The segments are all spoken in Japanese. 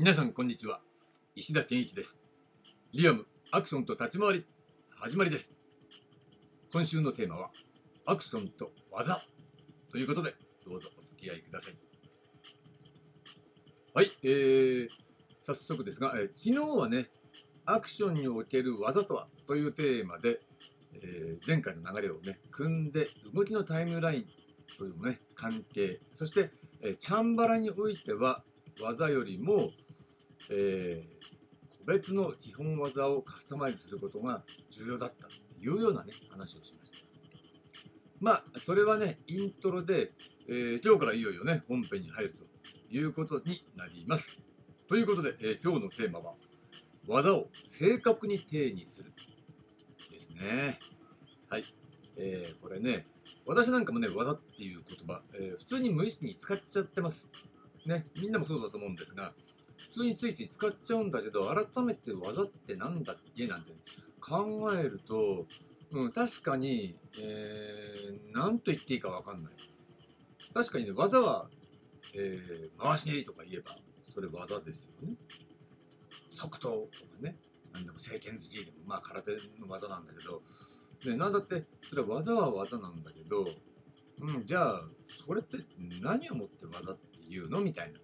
皆さんこんにちは。石田健一です。リアムアクションと立ち回り始まりです。今週のテーマはアクションと技ということでどうぞお付き合いください。はいえー、早速ですが、えー、昨日はねアクションにおける技とはというテーマで、えー、前回の流れをね組んで動きのタイムラインというね関係そして、えチャンバラにおいては技よりも、えー、個別の基本技をカスタマイズすることが重要だったというようなね話をしました。まあそれはねイントロで、えー、今日からいよいよね本編に入るということになります。ということで、えー、今日のテーマは技を正確に定義するですね。はい。えー、これね、私なんかもね、技っていう言葉、えー、普通に無意識に使っちゃってます。ね、みんなもそうだと思うんですが、普通についつい使っちゃうんだけど、改めて技って何だっけなんて考えると、うん、確かに、えー、何と言っていいかわかんない。確かにね、技は、えー、回し蹴りとか言えば、それ技ですよね。即答とかね、何でも聖剣好きでも、まあ空手の技なんだけど、ね、なんだって、それは技は技なんだけど、うん、じゃあ、それって何をもって技っていうの？みたいな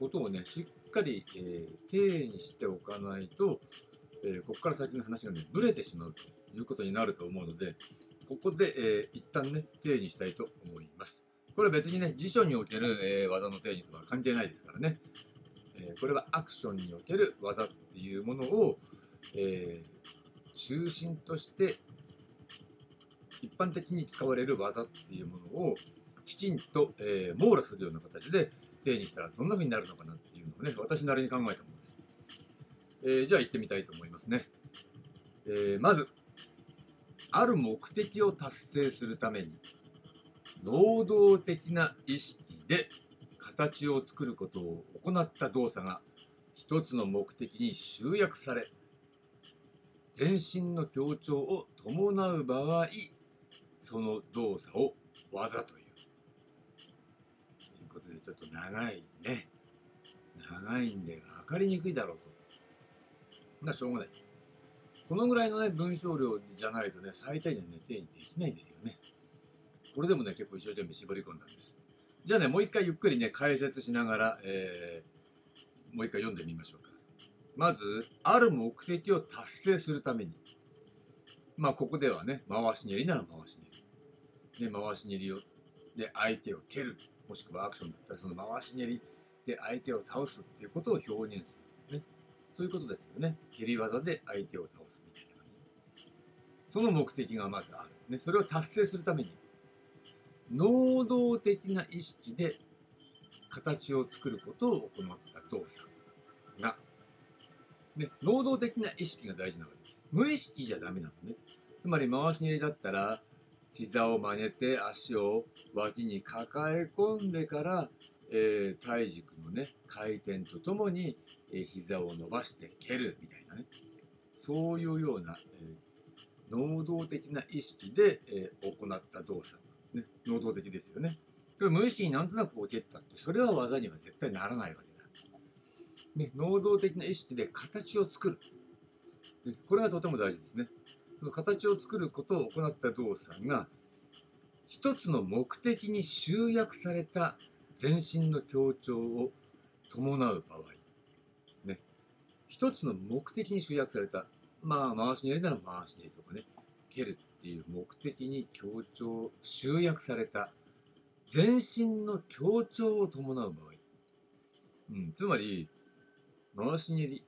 ことをね、しっかり、えー、定にしておかないと、えー、ここから先の話がね、ブレてしまうということになると思うので、ここで、えー、一旦ね、定にしたいと思います。これは別にね、辞書における、えー、技の定義とは関係ないですからね。えー、これはアクションにおける技っていうものを、え、中心として一般的に使われる技っていうものをきちんと、え、網羅するような形で定義したらどんな風になるのかなっていうのをね、私なりに考えたものです。えー、じゃあ行ってみたいと思いますね。えー、まず、ある目的を達成するために、能動的な意識で形を作ることを行った動作が一つの目的に集約され、全身の強調を伴う場合、その動作を技という。ということでちょっと長いね。長いんで分かりにくいだろうと。ま、しょうがない。このぐらいのね、文章量じゃないとね、最低限ね、定義できないんですよね。これでもね、結構一生懸命絞り込んだんです。じゃあね、もう一回ゆっくりね、解説しながら、えー、もう一回読んでみましょうか。まず、ある目的を達成するために、まあ、ここではね、回し蹴りなら回し蹴り。で、回し蹴りを、で、相手を蹴る。もしくはアクションだったらその回し蹴りで相手を倒すっていうことを表現する、ね。そういうことですよね。蹴り技で相手を倒すみたいな。その目的がまずある。ね、それを達成するために、能動的な意識で形を作ることを行った動作が、ね、能動的な意識が大事なわけです。無意識じゃダメなのね。つまり回し蹴りだったら、膝を曲げて足を脇に抱え込んでから、えー、体軸のね、回転とともに、えー、膝を伸ばして蹴るみたいなね。そういうような、えー、能動的な意識で、えー、行った動作。ね、能動的ですよね。無意識になんとなくこう蹴ったって、それは技には絶対ならないわけだ。ね、能動的な意識で形を作るで。これがとても大事ですね。その形を作ることを行った動作が一つの目的に集約された全身の強調を伴う場合、ね、一つの目的に集約された、まあ、回し蹴りなら回し蹴りとかね、蹴るっていう目的に強調、集約された全身の強調を伴う場合、うん、つまり、回し蹴り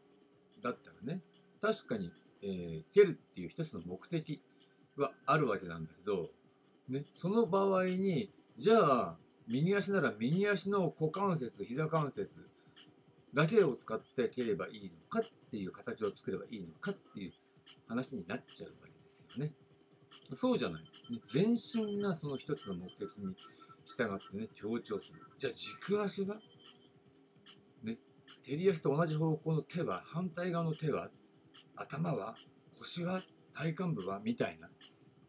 だったらね、確かにえー、蹴るっていう一つの目的はあるわけなんだけど、ね、その場合に、じゃあ、右足なら右足の股関節、膝関節だけを使って蹴ればいいのかっていう形を作ればいいのかっていう話になっちゃうわけですよね。そうじゃない。全身がその一つの目的に従ってね、強調する。じゃあ軸足は？ね、蹴り足と同じ方向の手は、反対側の手は？頭は？腰は？体幹部は？みたいな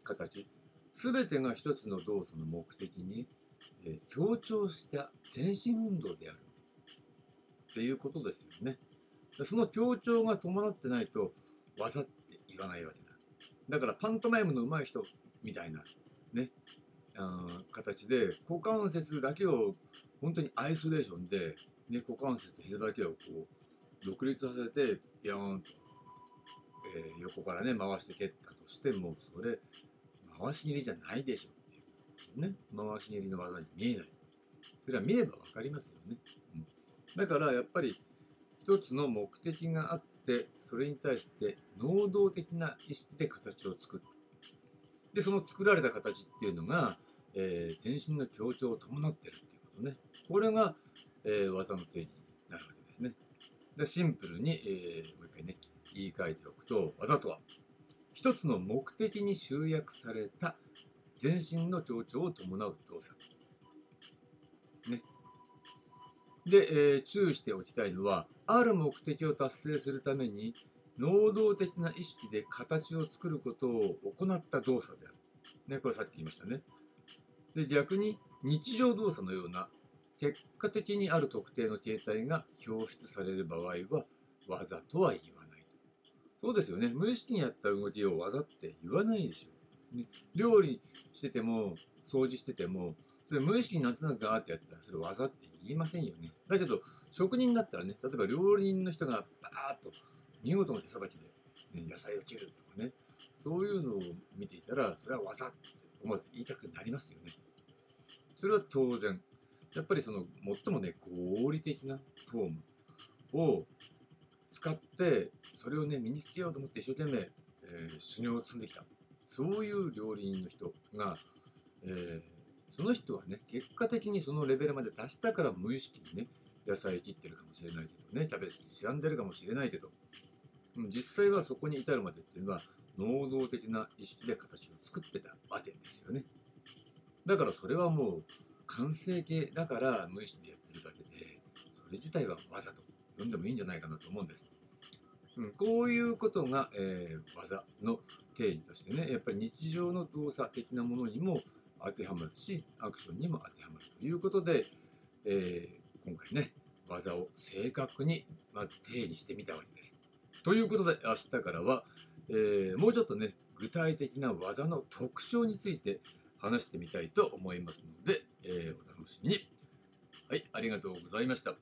形。全てが一つの動作の目的に、えー、強調した全身運動であるっていうことですよね。その強調が伴ってないと技って言わないわけだ。だからパントマイムの上手い人みたいなね、あ形で股関節だけを本当にアイソレーションで、ね、股関節と膝だけをこう独立させてビヨーンと、えー、横からね回して蹴ったとしてもそれ回し蹴りじゃないでしょっていうね。回し蹴りの技に見えない。それは見れば分かりますよね、うん、だからやっぱり一つの目的があってそれに対して能動的な意識で形を作るでその作られた形っていうのが、えー、全身の強調を伴ってるっていうことね。これが、えー、技の定義になるわけですね。でシンプルに、えー、もう一回ね言い換えておくと技とは一つの目的に集約された全身の強調を伴う動作ねで、えー、注意しておきたいのはある目的を達成するために能動的な意識で形を作ることを行った動作である。ね、これさっき言いましたね。で、逆に日常動作のような結果的にある特定の形態が表出される場合は技とは言わない。そうですよね。無意識にやった動きを技って言わないでしょ。ね、料理してても、掃除してても、それ無意識になんとなくガーってやったらそれ技って言いませんよね。だけど、職人だったらね、例えば料理人の人がバーッと見事な手さばきで、ね、野菜を切るとかね、そういうのを見ていたら、それは技って思わず言いたくなりますよね。それは当然。やっぱりその最もね、合理的なフォームを使って、それをね、身につけようと思って一生懸命、えー、修行を積んできた。そういう料理人の人が、えー、その人はね、結果的にそのレベルまで達したから無意識にね、野菜切ってるかもしれないけどね、キャベツに刻んでるかもしれないけど、実際はそこに至るまでっていうのは能動的な意識で形を作ってたわけですよね。だからそれはもう完成形だから無意識でやってるだけで、それ自体は技と呼んでもいいんじゃないかなと思うんです。うん、こういうことが、えー、技の定義としてね、やっぱり日常の動作的なものにも当てはまるし、アクションにも当てはまるということで、えー、今回ね、技を正確にまず定義してみたわけです。ということで明日からは、えー、もうちょっとね具体的な技の特徴について話してみたいと思いますので、えー、お楽しみに。はい、ありがとうございました。